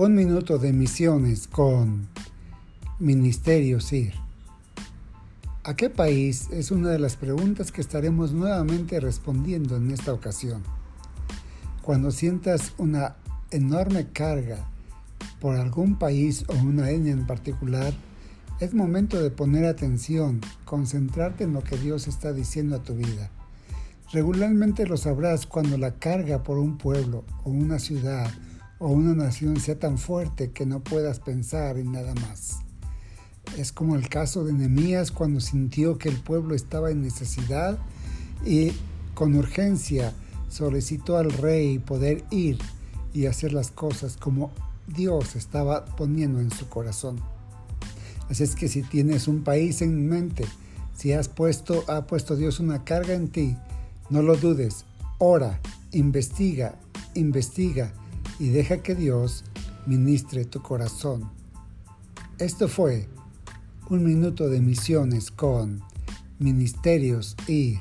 Un minuto de misiones con Ministerio SIR. ¿A qué país? Es una de las preguntas que estaremos nuevamente respondiendo en esta ocasión. Cuando sientas una enorme carga por algún país o una etnia en particular, es momento de poner atención, concentrarte en lo que Dios está diciendo a tu vida. Regularmente lo sabrás cuando la carga por un pueblo o una ciudad o una nación sea tan fuerte que no puedas pensar en nada más. Es como el caso de Nehemías cuando sintió que el pueblo estaba en necesidad y con urgencia solicitó al rey poder ir y hacer las cosas como Dios estaba poniendo en su corazón. Así es que si tienes un país en mente, si has puesto, ha puesto Dios una carga en ti, no lo dudes, ora, investiga, investiga y deja que Dios ministre tu corazón. Esto fue un minuto de misiones con Ministerios y